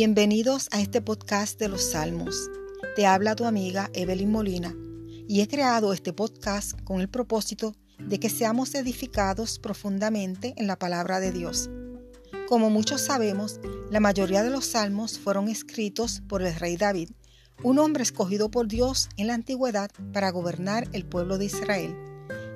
Bienvenidos a este podcast de los Salmos. Te habla tu amiga Evelyn Molina y he creado este podcast con el propósito de que seamos edificados profundamente en la palabra de Dios. Como muchos sabemos, la mayoría de los salmos fueron escritos por el rey David, un hombre escogido por Dios en la antigüedad para gobernar el pueblo de Israel.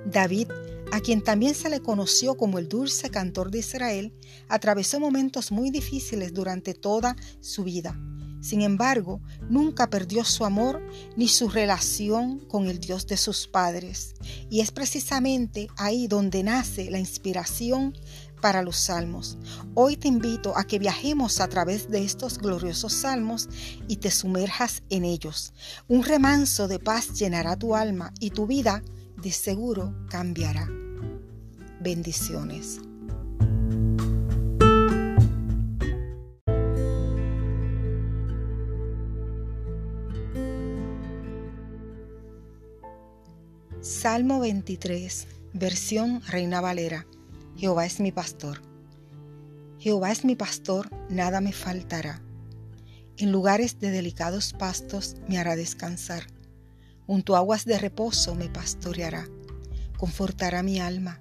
David a quien también se le conoció como el dulce cantor de Israel, atravesó momentos muy difíciles durante toda su vida. Sin embargo, nunca perdió su amor ni su relación con el Dios de sus padres. Y es precisamente ahí donde nace la inspiración para los salmos. Hoy te invito a que viajemos a través de estos gloriosos salmos y te sumerjas en ellos. Un remanso de paz llenará tu alma y tu vida de seguro cambiará. Bendiciones. Salmo 23, versión Reina Valera. Jehová es mi pastor. Jehová es mi pastor, nada me faltará. En lugares de delicados pastos me hará descansar. Junto a aguas de reposo me pastoreará. Confortará mi alma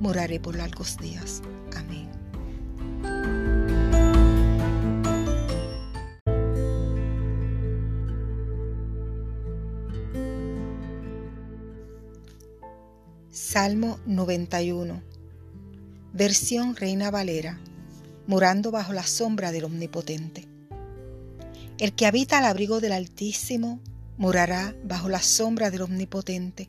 moraré por largos días. Amén. Salmo 91 Versión Reina Valera Morando bajo la sombra del Omnipotente. El que habita al abrigo del Altísimo morará bajo la sombra del Omnipotente.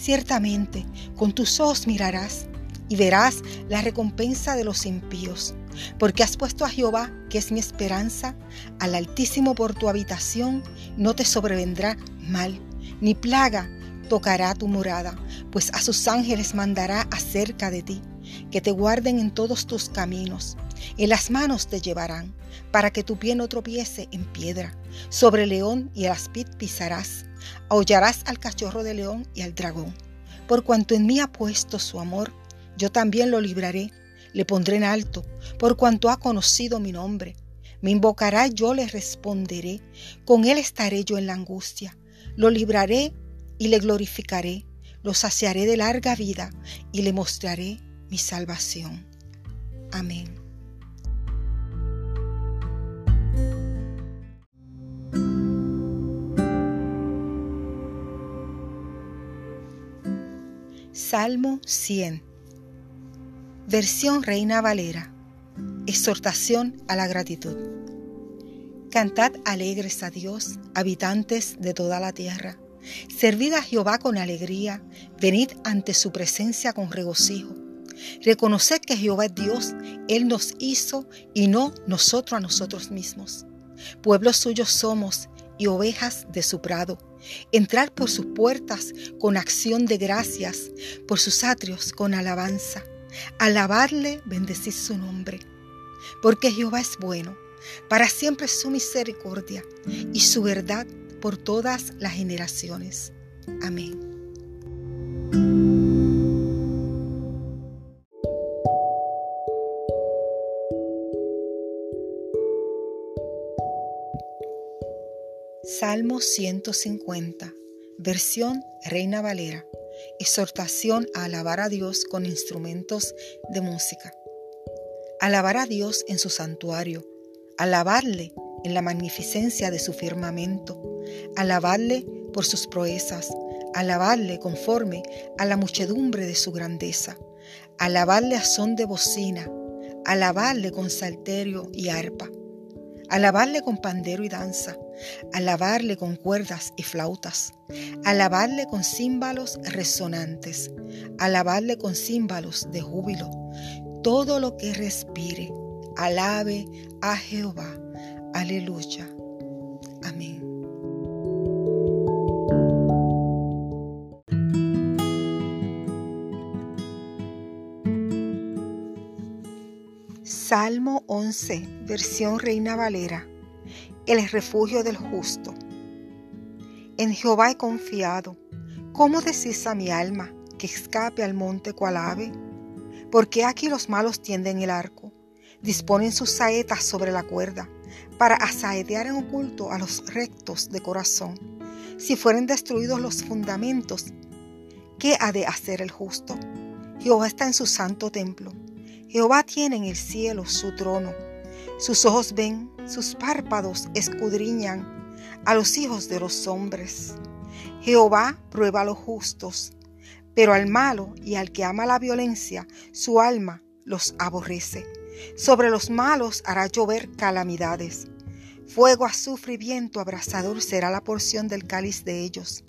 Ciertamente, con tus ojos mirarás y verás la recompensa de los impíos, porque has puesto a Jehová, que es mi esperanza, al Altísimo por tu habitación, no te sobrevendrá mal, ni plaga tocará tu morada, pues a sus ángeles mandará acerca de ti, que te guarden en todos tus caminos. En las manos te llevarán, para que tu pie no tropiece en piedra. Sobre el león y el aspid pisarás Aullarás al cachorro de león y al dragón. Por cuanto en mí ha puesto su amor, yo también lo libraré, le pondré en alto, por cuanto ha conocido mi nombre. Me invocará, yo le responderé, con él estaré yo en la angustia. Lo libraré y le glorificaré, lo saciaré de larga vida y le mostraré mi salvación. Amén. Salmo 100. Versión Reina Valera. Exhortación a la gratitud. Cantad alegres a Dios, habitantes de toda la tierra. Servid a Jehová con alegría, venid ante su presencia con regocijo. Reconoced que Jehová es Dios, Él nos hizo y no nosotros a nosotros mismos. Pueblos suyos somos y ovejas de su prado. Entrar por sus puertas con acción de gracias, por sus atrios con alabanza. Alabarle, bendecir su nombre. Porque Jehová es bueno, para siempre su misericordia y su verdad por todas las generaciones. Amén. Salmo 150, versión Reina Valera. Exhortación a alabar a Dios con instrumentos de música. Alabar a Dios en su santuario, alabarle en la magnificencia de su firmamento, alabarle por sus proezas, alabarle conforme a la muchedumbre de su grandeza, alabarle a son de bocina, alabarle con salterio y arpa, alabarle con pandero y danza, alabarle con cuerdas y flautas, alabarle con címbalos resonantes, alabarle con címbalos de júbilo. Todo lo que respire, alabe a Jehová. Aleluya. Amén. Salmo 11, versión Reina Valera. El refugio del justo. En Jehová he confiado. ¿Cómo decís a mi alma que escape al monte cual ave? Porque aquí los malos tienden el arco, disponen sus saetas sobre la cuerda, para asaetear en oculto a los rectos de corazón. Si fueren destruidos los fundamentos, ¿qué ha de hacer el justo? Jehová está en su santo templo. Jehová tiene en el cielo su trono. Sus ojos ven, sus párpados escudriñan a los hijos de los hombres. Jehová prueba a los justos, pero al malo y al que ama la violencia, su alma los aborrece. Sobre los malos hará llover calamidades. Fuego, azufre y viento abrasador será la porción del cáliz de ellos,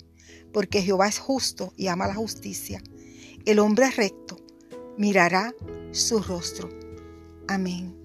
porque Jehová es justo y ama la justicia. El hombre recto mirará su rostro. Amén.